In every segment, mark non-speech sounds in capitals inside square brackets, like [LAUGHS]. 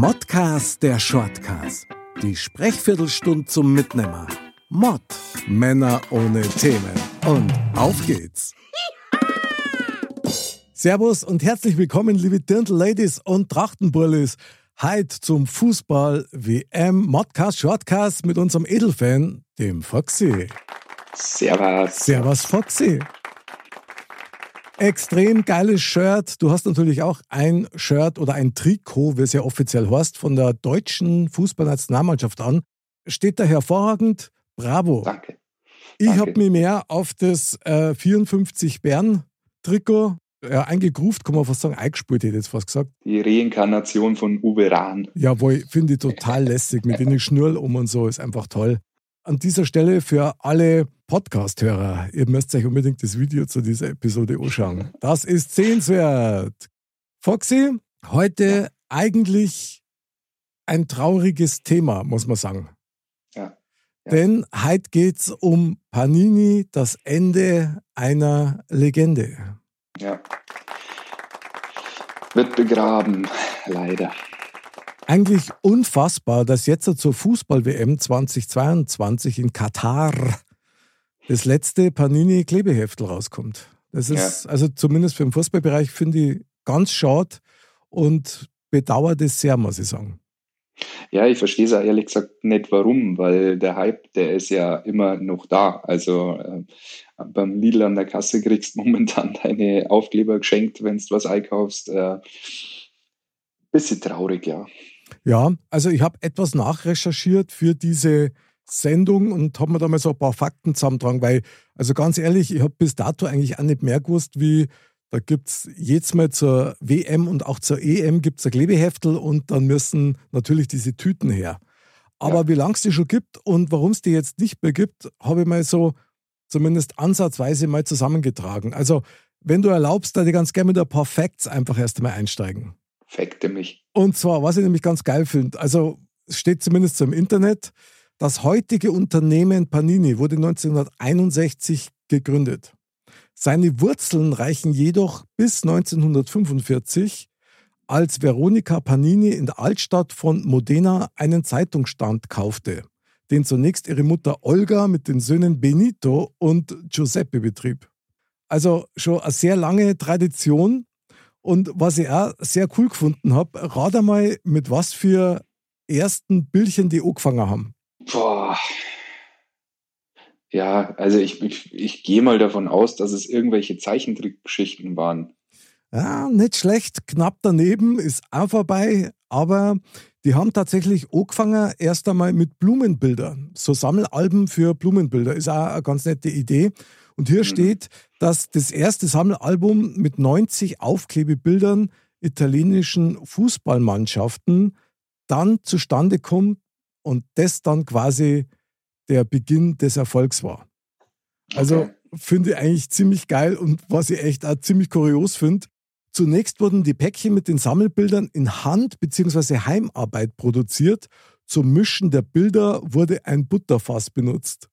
Modcast der Shortcast. Die Sprechviertelstunde zum Mitnehmer. Mod. Männer ohne Themen. Und auf geht's. Servus und herzlich willkommen, liebe Dirndl-Ladies und Trachtenburlis. Heute zum Fußball-WM Modcast Shortcast mit unserem Edelfan, dem Foxy. Servus. Servus, Foxy. Extrem geiles Shirt. Du hast natürlich auch ein Shirt oder ein Trikot, wie es ja offiziell heißt, von der deutschen Fußballnationalmannschaft an. Steht da hervorragend. Bravo. Danke. Ich habe mich mehr auf das äh, 54 Bern-Trikot ja, eingegruft, kann man fast sagen, eingespielt, hätte ich jetzt fast gesagt. Die Reinkarnation von Uwe Rahn. Jawohl, finde ich total lässig mit den Schnurl um und so, ist einfach toll. An dieser Stelle für alle Podcast-Hörer, ihr müsst euch unbedingt das Video zu dieser Episode anschauen. Das ist sehenswert. Foxy, heute ja. eigentlich ein trauriges Thema, muss man sagen. Ja. ja. Denn heute geht es um Panini, das Ende einer Legende. Ja. Wird begraben, leider. Eigentlich unfassbar, dass jetzt zur Fußball-WM 2022 in Katar das letzte Panini-Klebeheftel rauskommt. Das ist, ja. also zumindest für den Fußballbereich, finde ich ganz schade und bedauert es sehr, muss ich sagen. Ja, ich verstehe es auch ehrlich gesagt nicht warum, weil der Hype, der ist ja immer noch da. Also äh, beim Lidl an der Kasse kriegst du [LAUGHS] momentan deine Aufkleber geschenkt, wenn du was einkaufst. Äh, bisschen traurig, ja. Ja, also ich habe etwas nachrecherchiert für diese Sendung und habe mir da mal so ein paar Fakten zusammentragen, weil, also ganz ehrlich, ich habe bis dato eigentlich auch nicht mehr gewusst, wie da gibt es jetzt mal zur WM und auch zur EM gibt es ein Klebeheftel und dann müssen natürlich diese Tüten her. Aber ja. wie lange es die schon gibt und warum es die jetzt nicht mehr gibt, habe ich mal so zumindest ansatzweise mal zusammengetragen. Also, wenn du erlaubst, da ich ganz gerne mit ein paar Facts einfach erst einmal einsteigen. Fakte mich. Und zwar, was ich nämlich ganz geil finde, also steht zumindest so im Internet, das heutige Unternehmen Panini wurde 1961 gegründet. Seine Wurzeln reichen jedoch bis 1945, als Veronika Panini in der Altstadt von Modena einen Zeitungsstand kaufte, den zunächst ihre Mutter Olga mit den Söhnen Benito und Giuseppe betrieb. Also schon eine sehr lange Tradition. Und was ich auch sehr cool gefunden habe, rat einmal, mit was für ersten Bildchen die angefangen haben. Boah, ja, also ich, ich, ich gehe mal davon aus, dass es irgendwelche Zeichentrickgeschichten waren. Ja, nicht schlecht. Knapp daneben ist auch vorbei. Aber die haben tatsächlich angefangen erst einmal mit Blumenbildern. So Sammelalben für Blumenbilder ist auch eine ganz nette Idee. Und hier mhm. steht, dass das erste Sammelalbum mit 90 Aufklebebildern italienischen Fußballmannschaften dann zustande kommt und das dann quasi der Beginn des Erfolgs war. Also okay. finde ich eigentlich ziemlich geil und was ich echt auch ziemlich kurios finde. Zunächst wurden die Päckchen mit den Sammelbildern in Hand- bzw. Heimarbeit produziert. Zum Mischen der Bilder wurde ein Butterfass benutzt.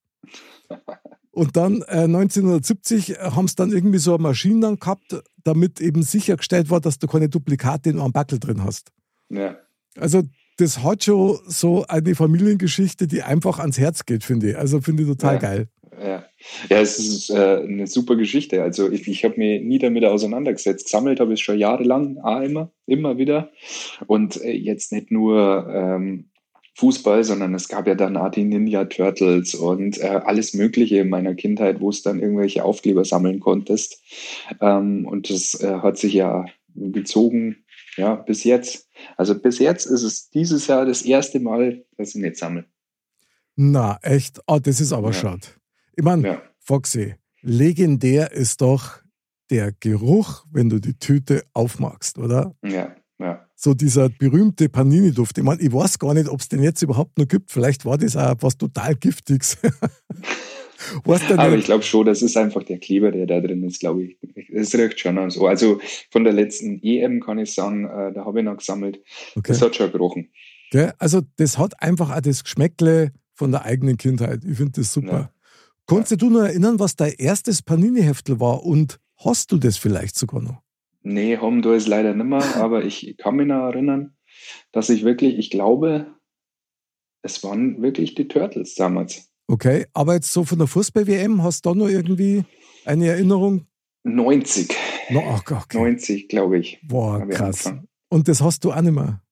[LAUGHS] Und dann äh, 1970 haben es dann irgendwie so eine Maschine dann gehabt, damit eben sichergestellt war, dass du keine Duplikate in einem Backel drin hast. Ja. Also das hat schon so eine Familiengeschichte, die einfach ans Herz geht, finde ich. Also finde ich total ja. geil. Ja. ja, es ist äh, eine super Geschichte. Also ich, ich habe mich nie damit auseinandergesetzt. Gesammelt habe ich schon jahrelang, auch immer, immer wieder. Und äh, jetzt nicht nur ähm, Fußball, sondern es gab ja dann auch die Ninja Turtles und äh, alles Mögliche in meiner Kindheit, wo es dann irgendwelche Aufkleber sammeln konntest. Ähm, und das äh, hat sich ja gezogen ja, bis jetzt. Also bis jetzt ist es dieses Jahr das erste Mal, dass ich nicht sammle. Na, echt? Oh, das ist aber ja. schade. Ich meine, ja. Foxy, legendär ist doch der Geruch, wenn du die Tüte aufmachst, oder? Ja, ja. So dieser berühmte Panini-Duft. Ich meine, ich weiß gar nicht, ob es den jetzt überhaupt noch gibt. Vielleicht war das auch was total Giftiges. [LAUGHS] Aber ich glaube schon, das ist einfach der Kleber, der da drin ist, glaube ich. Es riecht schon so. Also von der letzten EM kann ich sagen, äh, da habe ich noch gesammelt. Okay. Das hat schon gerochen. Okay. Also das hat einfach auch das Geschmäckle von der eigenen Kindheit. Ich finde das super. Ja. Konntest du nur erinnern, was dein erstes Panini-Heftel war und hast du das vielleicht sogar noch? Nee, haben du es leider nicht mehr, [LAUGHS] aber ich kann mich noch erinnern, dass ich wirklich, ich glaube, es waren wirklich die Turtles damals. Okay, aber jetzt so von der Fußball-WM, hast du da noch irgendwie eine Erinnerung? 90. No, okay. 90, glaube ich. Boah, krass. Und das hast du auch nicht mehr?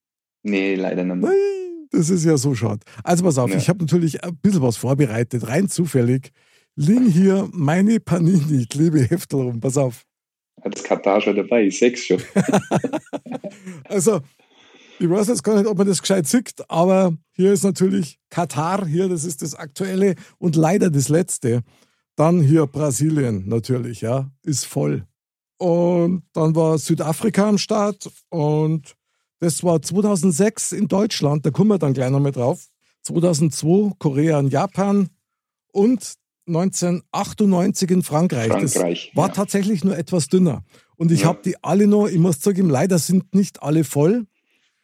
Nee, leider nicht mehr. Nein, das ist ja so schade. Also pass auf, ja. ich habe natürlich ein bisschen was vorbereitet, rein zufällig. Liegen hier meine Panini, Klebeheftel rum, pass auf. Hat das Katar schon dabei, ich sechs schon. [LAUGHS] also, ich weiß jetzt gar nicht, ob man das gescheit sieht, aber hier ist natürlich Katar, hier, das ist das aktuelle und leider das letzte. Dann hier Brasilien natürlich, ja, ist voll. Und dann war Südafrika am Start und das war 2006 in Deutschland, da kommen wir dann gleich nochmal drauf. 2002 Korea und Japan und 1998 in Frankreich. Frankreich das war ja. tatsächlich nur etwas dünner. Und ich ja. habe die alle noch, ich muss sagen, leider sind nicht alle voll.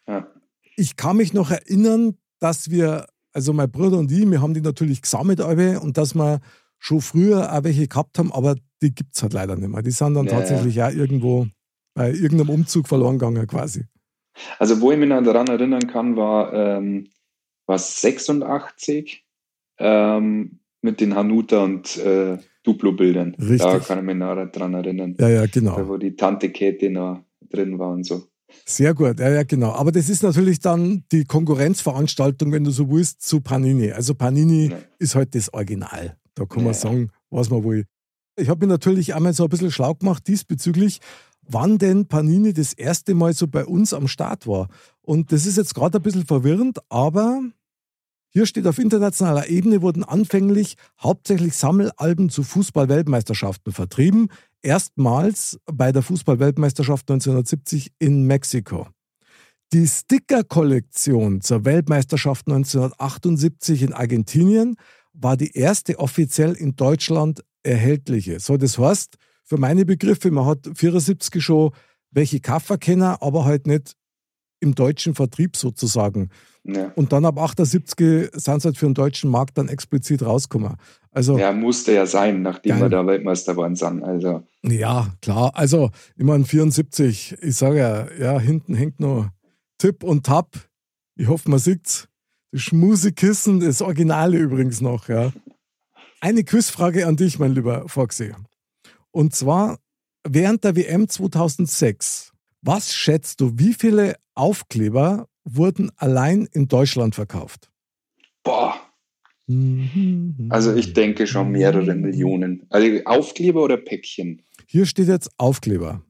Ja. Ich kann mich noch erinnern, dass wir, also mein Bruder und ich, wir haben die natürlich gesammelt alle und dass wir schon früher auch welche gehabt haben, aber die gibt es halt leider nicht mehr. Die sind dann tatsächlich ja. auch irgendwo bei irgendeinem Umzug verloren gegangen quasi. Also wo ich mich noch daran erinnern kann, war ähm, was 86 ähm, mit den Hanuta und äh, Duplo-Bildern. Da kann ich mich noch daran erinnern. Ja, ja, genau. Da, wo die Tante Käthe noch drin war und so. Sehr gut, ja, ja, genau. Aber das ist natürlich dann die Konkurrenzveranstaltung, wenn du so willst, zu Panini. Also Panini ja. ist halt das Original. Da kann man ja. sagen, was man will. Ich habe mir natürlich einmal so ein bisschen schlau gemacht diesbezüglich, wann denn Panini das erste Mal so bei uns am Start war. Und das ist jetzt gerade ein bisschen verwirrend, aber hier steht, auf internationaler Ebene wurden anfänglich hauptsächlich Sammelalben zu Fußball-Weltmeisterschaften vertrieben erstmals bei der Fußball-Weltmeisterschaft 1970 in Mexiko. Die Sticker-Kollektion zur Weltmeisterschaft 1978 in Argentinien war die erste offiziell in Deutschland erhältliche. So, das heißt, für meine Begriffe, man hat 74 schon welche Kaffer kennen, aber halt nicht im deutschen Vertrieb sozusagen. Ja. Und dann ab 78 sind sie halt für den deutschen Markt dann explizit rausgekommen. Also, ja, musste ja sein, nachdem geil. wir da Weltmeister waren. Also. Ja, klar. Also, ich meine, 74, ich sage ja, ja, hinten hängt noch Tipp und Tap. Ich hoffe, man sieht's. Das Schmusekissen, das Originale übrigens noch, ja. Eine Quizfrage an dich, mein lieber Foxy. Und zwar, während der WM 2006, was schätzt du, wie viele Aufkleber wurden allein in Deutschland verkauft? Boah. Also ich denke schon mehrere Millionen. Also Aufkleber oder Päckchen? Hier steht jetzt Aufkleber.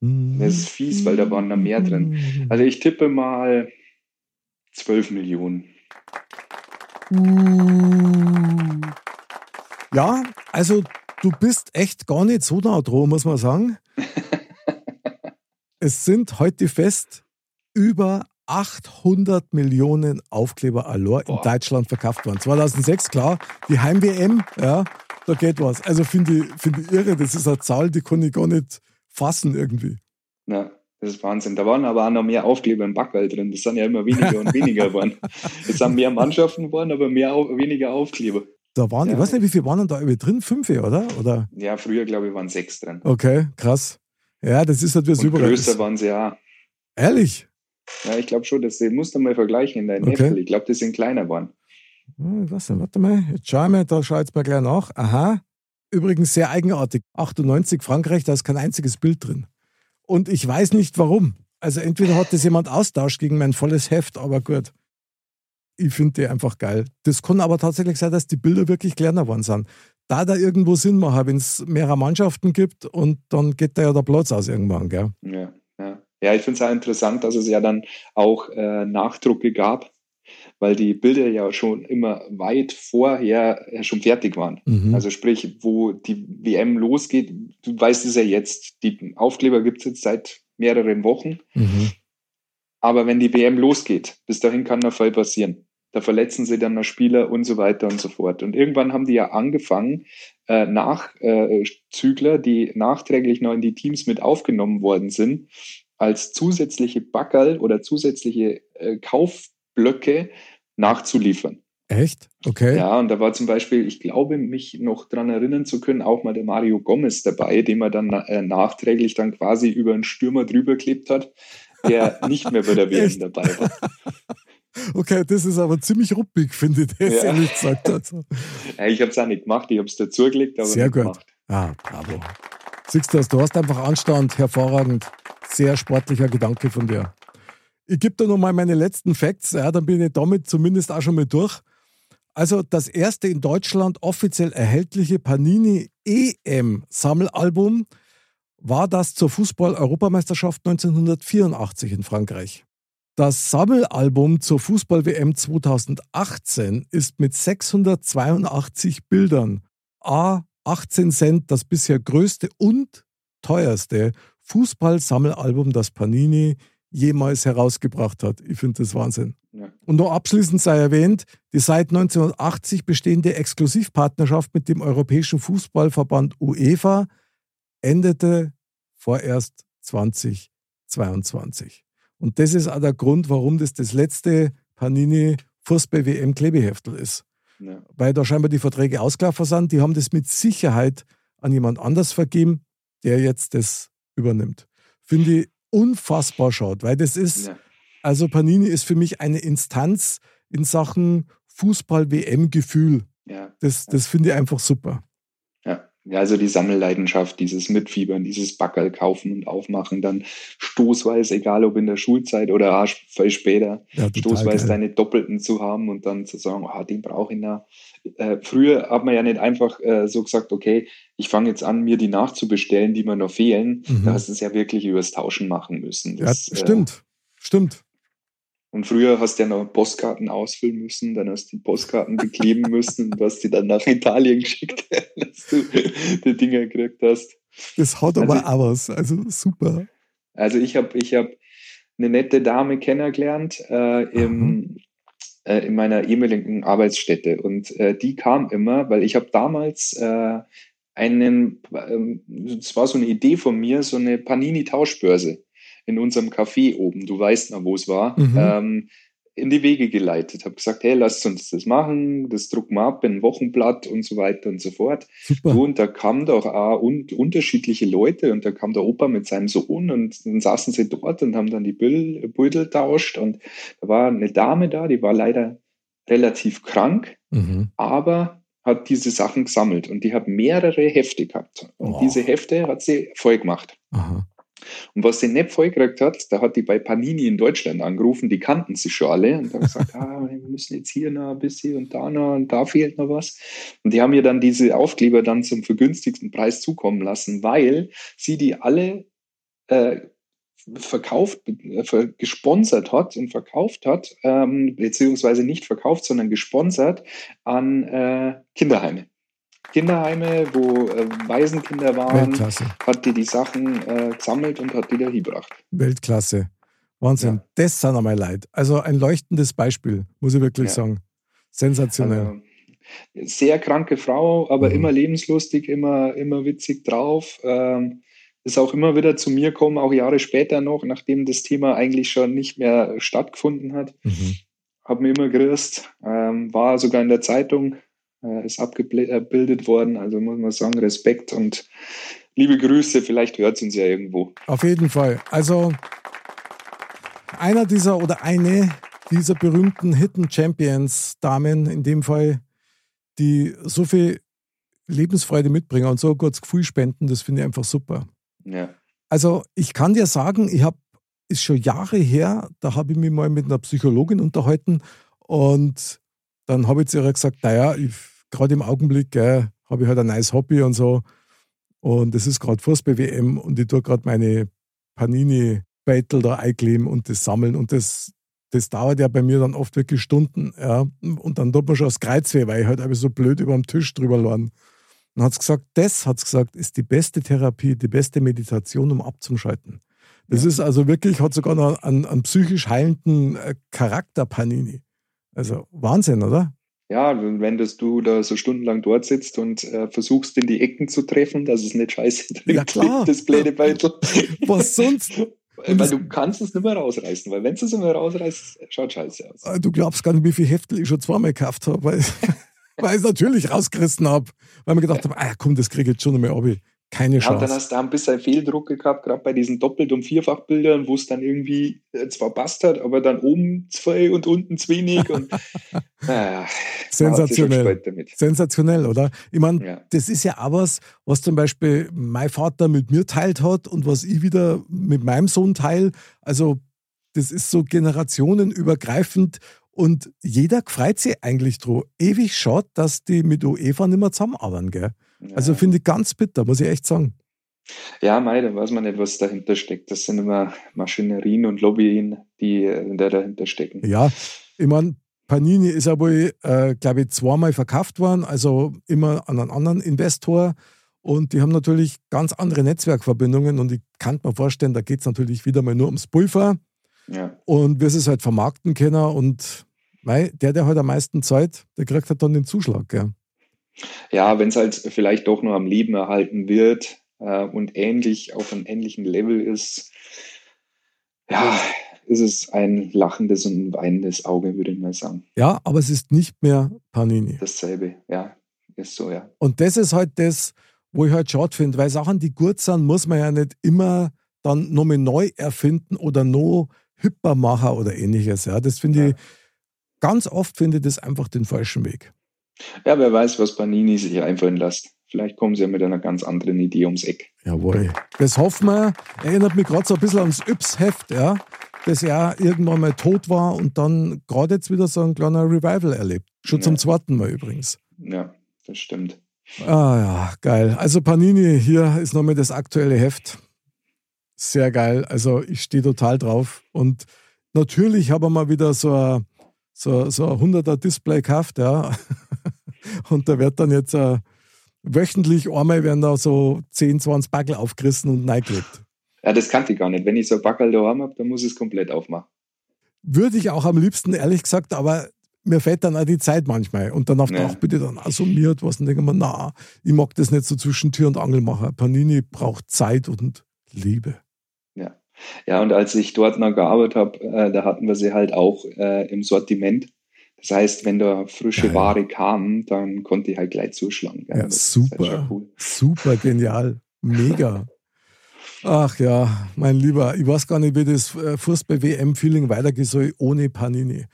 Das ist fies, weil da waren da mehr drin. Also ich tippe mal 12 Millionen. Ja, also du bist echt gar nicht so nah dran, muss man sagen. [LAUGHS] es sind heute fest über 800 Millionen Aufkleber Allure in Deutschland verkauft worden. 2006, klar, die Heim-WM, ja, da geht was. Also finde ich, find ich irre, das ist eine Zahl, die kann ich gar nicht fassen irgendwie. Ja, das ist Wahnsinn. Da waren aber auch noch mehr Aufkleber im Backwell drin. Das sind ja immer weniger und weniger geworden. Es sind mehr Mannschaften geworden, aber mehr, weniger Aufkleber. Da waren, ja. ich weiß nicht, wie viele waren da drin? Fünf, oder? oder? Ja, früher, glaube ich, waren sechs drin. Okay, krass. Ja, das ist halt wie es überall größer waren sie ja. Ehrlich? Ja, ich glaube schon, das musst du mal vergleichen in deinem okay. Heftel. Ich glaube, die sind kleiner geworden. Hm, was denn? Warte mal, jetzt schau mal, da schau jetzt mal gleich nach. Aha. Übrigens sehr eigenartig. 98 Frankreich, da ist kein einziges Bild drin. Und ich weiß nicht warum. Also entweder hat das jemand austauscht gegen mein volles Heft, aber gut. Ich finde die einfach geil. Das kann aber tatsächlich sein, dass die Bilder wirklich kleiner geworden sind. Da da irgendwo Sinn machen, wenn es mehrere Mannschaften gibt und dann geht da ja der Platz aus irgendwann, gell? Ja, ja. Ja, ich finde es auch interessant, dass es ja dann auch äh, Nachdrucke gab, weil die Bilder ja schon immer weit vorher schon fertig waren. Mhm. Also sprich, wo die WM losgeht, du weißt es ja jetzt, die Aufkleber gibt es jetzt seit mehreren Wochen. Mhm. Aber wenn die WM losgeht, bis dahin kann noch viel passieren. Da verletzen sie dann noch Spieler und so weiter und so fort. Und irgendwann haben die ja angefangen, äh, Nachzügler, äh, die nachträglich noch in die Teams mit aufgenommen worden sind, als zusätzliche Backerl oder zusätzliche äh, Kaufblöcke nachzuliefern. Echt? Okay. Ja, und da war zum Beispiel, ich glaube, mich noch daran erinnern zu können, auch mal der Mario Gomez dabei, den man dann äh, nachträglich dann quasi über einen Stürmer drüber klebt hat, der nicht mehr bei der WM [LAUGHS] dabei war. Okay, das ist aber ziemlich ruppig, finde ich, das ja. ehrlich gesagt. Also. Ich habe es auch nicht gemacht, ich habe es dazugelegt, aber Sehr nicht gut. gemacht. Ah, bravo. Siehst du das, du hast einfach Anstand, hervorragend. Sehr sportlicher Gedanke von dir. Ich gebe dir nochmal meine letzten Facts, ja, dann bin ich damit zumindest auch schon mal durch. Also das erste in Deutschland offiziell erhältliche Panini EM Sammelalbum war das zur Fußball-Europameisterschaft 1984 in Frankreich. Das Sammelalbum zur Fußball-WM 2018 ist mit 682 Bildern A 18 Cent das bisher größte und teuerste Fußball-Sammelalbum, das Panini jemals herausgebracht hat. Ich finde das Wahnsinn. Ja. Und noch abschließend sei erwähnt, die seit 1980 bestehende Exklusivpartnerschaft mit dem Europäischen Fußballverband UEFA endete vorerst 2022. Und das ist auch der Grund, warum das das letzte Panini Fußball WM Klebeheftel ist. Ja. Weil da scheinbar die Verträge ausgelaufen sind. Die haben das mit Sicherheit an jemand anders vergeben, der jetzt das übernimmt. Finde ich unfassbar schaut, weil das ist, ja. also Panini ist für mich eine Instanz in Sachen Fußball-WM-Gefühl. Ja. Das, das finde ich einfach super. Ja, also die Sammelleidenschaft, dieses Mitfiebern, dieses Backerl kaufen und aufmachen, dann stoßweise, egal ob in der Schulzeit oder viel später, ja, stoßweise geil. deine Doppelten zu haben und dann zu sagen, oh, den brauche ich da. Äh, früher hat man ja nicht einfach äh, so gesagt, okay, ich fange jetzt an, mir die nachzubestellen, die mir noch fehlen. Mhm. Da hast du es ja wirklich übers Tauschen machen müssen. Das, ja, stimmt, äh, stimmt. Und früher hast du ja noch Postkarten ausfüllen müssen, dann hast du die Postkarten bekleben [LAUGHS] müssen und hast die dann nach Italien geschickt, dass du die Dinger gekriegt hast. Das haut aber also, auch was, also super. Also ich habe ich hab eine nette Dame kennengelernt äh, im, äh, in meiner ehemaligen Arbeitsstätte und äh, die kam immer, weil ich habe damals äh, einen, es war so eine Idee von mir, so eine Panini-Tauschbörse in unserem Café oben, du weißt noch, wo es war, mhm. ähm, in die Wege geleitet. Habe gesagt, hey, lasst uns das machen, das drucken wir ab in ein Wochenblatt und so weiter und so fort. Super. Und da kamen doch auch un unterschiedliche Leute und da kam der Opa mit seinem Sohn und dann saßen sie dort und haben dann die Beutel tauscht und da war eine Dame da, die war leider relativ krank, mhm. aber hat diese Sachen gesammelt und die hat mehrere Hefte gehabt. Und oh. diese Hefte hat sie voll gemacht. Aha. Und was sie nicht vollgekriegt hat, da hat die bei Panini in Deutschland angerufen, die kannten sich schon alle und haben gesagt, [LAUGHS] ah, wir müssen jetzt hier noch ein bisschen und da noch und da fehlt noch was. Und die haben ihr dann diese Aufkleber dann zum vergünstigsten Preis zukommen lassen, weil sie die alle äh, verkauft, äh, gesponsert hat und verkauft hat, ähm, beziehungsweise nicht verkauft, sondern gesponsert an äh, Kinderheime. Kinderheime, wo äh, Waisenkinder waren, Weltklasse. hat die die Sachen äh, gesammelt und hat die da hingebracht. Weltklasse. Wahnsinn. Ja. Das sind einmal leid. Also ein leuchtendes Beispiel, muss ich wirklich ja. sagen. Sensationell. Also, sehr kranke Frau, aber mhm. immer lebenslustig, immer, immer witzig drauf. Ähm, ist auch immer wieder zu mir gekommen, auch Jahre später noch, nachdem das Thema eigentlich schon nicht mehr stattgefunden hat. Mhm. Hab mir immer gerührt, ähm, war sogar in der Zeitung, äh, ist abgebildet worden. Also muss man sagen, Respekt und liebe Grüße. Vielleicht hört es uns ja irgendwo. Auf jeden Fall. Also einer dieser oder eine dieser berühmten Hidden Champions Damen, in dem Fall, die so viel Lebensfreude mitbringen und so ein gutes Gefühl spenden, das finde ich einfach super. Ja. Also ich kann dir sagen, ich habe, ist schon Jahre her, da habe ich mich mal mit einer Psychologin unterhalten und dann habe ich zu ihr gesagt, naja, gerade im Augenblick habe ich halt ein neues Hobby und so. Und es ist gerade Fußball-WM und ich tue gerade meine Panini-Battle da einkleben und das sammeln. Und das, das dauert ja bei mir dann oft wirklich Stunden. Ja. Und dann tut man schon das Kreuz weh, weil ich halt einfach so blöd über dem Tisch drüber lerne. Und hat gesagt, das, hat gesagt, ist die beste Therapie, die beste Meditation, um abzuschalten. Das ja. ist also wirklich, hat sogar noch einen, einen psychisch heilenden äh, Charakter, Panini. Also Wahnsinn, oder? Ja, wenn das du da so stundenlang dort sitzt und äh, versuchst in die Ecken zu treffen, dass es nicht scheiße trinkt, ja, klar. das blöde Beutel. [LAUGHS] Was sonst? weil du kannst es nicht mehr rausreißen, weil wenn du es nicht mehr rausreißt, schaut scheiße aus. Äh, du glaubst gar nicht, wie viel Heftel ich schon zweimal gekauft habe, weil, [LAUGHS] weil ich es natürlich rausgerissen habe, weil mir gedacht habe, ah komm, das kriege ich jetzt schon mehr ab. Keine Chance. Ja, dann hast du ein bisschen Fehldruck gehabt, gerade bei diesen Doppelt- und Vierfachbildern, wo es dann irgendwie äh, zwar passt hat, aber dann oben zwei und unten zu wenig. Und, naja, [LAUGHS] Sensationell. Sensationell, oder? Ich meine, ja. das ist ja auch was, was zum Beispiel mein Vater mit mir teilt hat und was ich wieder mit meinem Sohn teile. Also, das ist so generationenübergreifend und jeder freut sich eigentlich drauf. Ewig schaut, dass die mit UEFA nicht mehr zusammenarbeiten, gell? Also finde ich ganz bitter, muss ich echt sagen. Ja, mei, da weiß man nicht, was dahinter steckt. Das sind immer Maschinerien und Lobbyen, die, die dahinter stecken. Ja, ich meine, Panini ist aber, äh, glaube ich, zweimal verkauft worden, also immer an einen anderen Investor. Und die haben natürlich ganz andere Netzwerkverbindungen und ich kann mir vorstellen, da geht es natürlich wieder mal nur ums Pulver. Ja. Und wir es halt vermarkten können und mei, der, der halt am meisten Zeit, der kriegt halt dann den Zuschlag. Gell? Ja, wenn es halt vielleicht doch nur am Leben erhalten wird äh, und ähnlich auf einem ähnlichen Level ist, ja, ist es ein lachendes und ein weinendes Auge, würde ich mal sagen. Ja, aber es ist nicht mehr Panini. Dasselbe, ja, ist so, ja. Und das ist halt das, wo ich halt schade finde, weil Sachen, die gut sind, muss man ja nicht immer dann nochmal neu erfinden oder noch hüpper machen oder ähnliches. Ja, das finde ja. ich, ganz oft finde ich das einfach den falschen Weg. Ja, wer weiß, was Panini sich einfallen lässt. Vielleicht kommen sie ja mit einer ganz anderen Idee ums Eck. Jawohl. Das hoffen wir. Erinnert mich gerade so ein bisschen ans Yps-Heft, ja, das ja irgendwann mal tot war und dann gerade jetzt wieder so ein kleiner Revival erlebt. Schon ja. zum zweiten Mal übrigens. Ja, das stimmt. Ah ja, geil. Also Panini, hier ist nochmal das aktuelle Heft. Sehr geil. Also ich stehe total drauf. Und natürlich haben wir mal wieder so ein so, so ein 100er Display gekauft, ja. [LAUGHS] Und da wird dann jetzt äh, wöchentlich einmal werden da so 10, 20 Backel aufgerissen und reingeklebt. Ja, das kannte ich gar nicht. Wenn ich so ein Backel daheim habe, dann muss ich es komplett aufmachen. Würde ich auch am liebsten, ehrlich gesagt, aber mir fällt dann auch die Zeit manchmal. Und dann auf der ja. bitte dann assumiert was und denke mir, na, ich mag das nicht so zwischen Tür und Angel machen. Panini braucht Zeit und Liebe. Ja, und als ich dort noch gearbeitet habe, äh, da hatten wir sie halt auch äh, im Sortiment. Das heißt, wenn da frische Ware kam, dann konnte ich halt gleich zuschlagen. Ja, ja super. Halt cool. Super genial. Mega. Ach ja, mein Lieber, ich weiß gar nicht, wie das äh, Fußball-WM-Feeling weitergehen soll ohne Panini.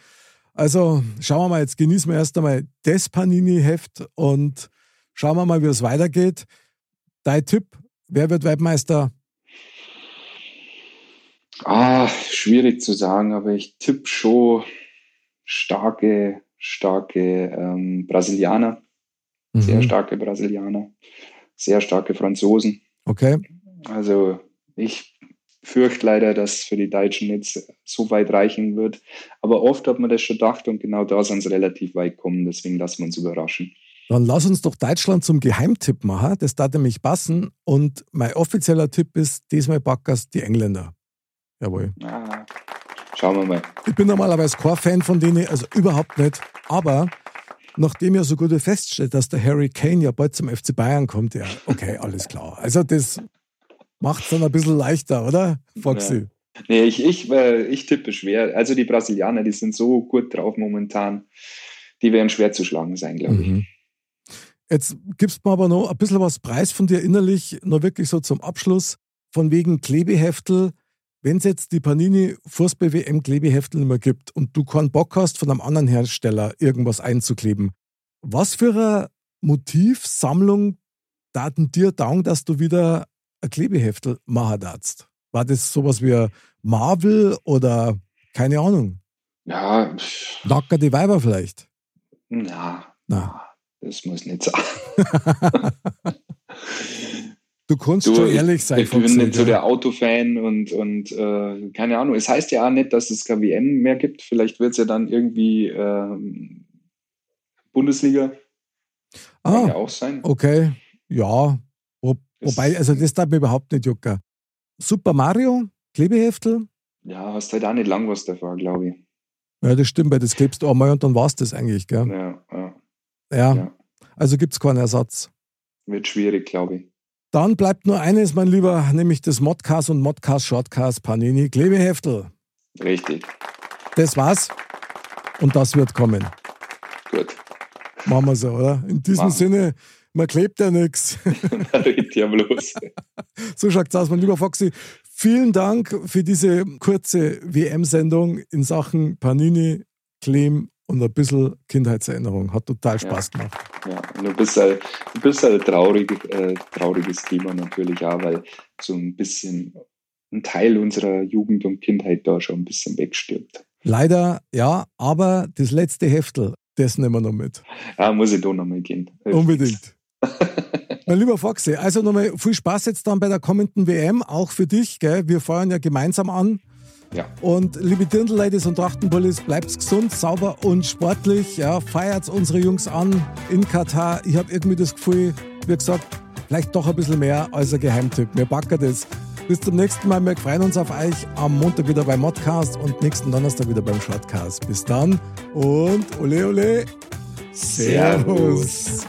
Also schauen wir mal, jetzt genießen wir erst einmal das Panini-Heft und schauen wir mal, wie es weitergeht. Dein Tipp, wer wird Weltmeister? Ah, schwierig zu sagen, aber ich tippe schon starke, starke ähm, Brasilianer. Mhm. Sehr starke Brasilianer. Sehr starke Franzosen. Okay. Also ich fürchte leider, dass für die Deutschen jetzt so weit reichen wird. Aber oft hat man das schon gedacht und genau da sind sie relativ weit gekommen. Deswegen lassen wir uns überraschen. Dann lass uns doch Deutschland zum Geheimtipp machen. Das darf nämlich passen. Und mein offizieller Tipp ist diesmal Backers die Engländer. Jawohl. Ah, schauen wir mal. Ich bin normalerweise kein Fan von denen, also überhaupt nicht. Aber nachdem ja so gut feststeht, dass der Harry Kane ja bald zum FC Bayern kommt, ja, okay, alles klar. Also das macht es dann ein bisschen leichter, oder, Foxy? Ja. Nee, ich, ich, ich tippe schwer. Also die Brasilianer, die sind so gut drauf momentan, die werden schwer zu schlagen sein, glaube ich. Mhm. Jetzt gibst du mir aber noch ein bisschen was Preis von dir innerlich, noch wirklich so zum Abschluss, von wegen Klebeheftel. Wenn es jetzt die Panini Fußball WM Klebeheftel nicht mehr gibt und du keinen Bock hast, von einem anderen Hersteller irgendwas einzukleben, was für eine Motivsammlung daten dir dauern, dass du wieder ein Klebeheftel machen darfst? War das sowas wie Marvel oder keine Ahnung? Ja. Nacker die Weiber vielleicht? Na, na. das muss nicht sein. [LAUGHS] [LAUGHS] Du kannst du, schon ehrlich sein. Ich, bin nicht so der Autofan und, und äh, keine Ahnung. Es heißt ja auch nicht, dass es keine WM mehr gibt. Vielleicht wird es ja dann irgendwie äh, Bundesliga. Ah, Kann ja auch sein. Okay, ja. Wo, wobei, also das darf mir überhaupt nicht jucken. Super Mario, Klebeheftel. Ja, hast halt auch nicht lang was davor, glaube ich. Ja, das stimmt, weil das klebst du einmal und dann war es das eigentlich, gell? Ja, ja. Ja, ja. also gibt es keinen Ersatz. Wird schwierig, glaube ich. Dann bleibt nur eines, mein Lieber, nämlich das Modcast und Modcast Shortcast Panini Klebeheftel. Richtig. Das war's. Und das wird kommen. Gut. Machen wir so, oder? In diesem Machen. Sinne, man klebt ja nichts. [LAUGHS] ja bloß. [LAUGHS] So schaut's aus, mein lieber Foxy. Vielen Dank für diese kurze WM-Sendung in Sachen Panini, Clem und ein bisschen Kindheitserinnerung. Hat total Spaß ja. gemacht. Ja, und ein bisschen, ein bisschen traurig, äh, trauriges Thema natürlich auch, weil so ein bisschen ein Teil unserer Jugend und Kindheit da schon ein bisschen wegstirbt. Leider, ja, aber das letzte Heftel, das nehmen wir noch mit. Ja, muss ich da nochmal gehen. Unbedingt. [LAUGHS] mein lieber Foxy, also nochmal viel Spaß jetzt dann bei der kommenden WM, auch für dich. Gell? Wir feuern ja gemeinsam an. Ja. Und liebe Dirndl-Ladies und Trachtenbullis, bleibt gesund, sauber und sportlich. Ja, feiert unsere Jungs an in Katar. Ich habe irgendwie das Gefühl, wie gesagt, vielleicht doch ein bisschen mehr als ein Geheimtipp. Wir packen das. Bis zum nächsten Mal. Wir freuen uns auf euch am Montag wieder beim Modcast und nächsten Donnerstag wieder beim Shortcast. Bis dann und ole ole. Servus.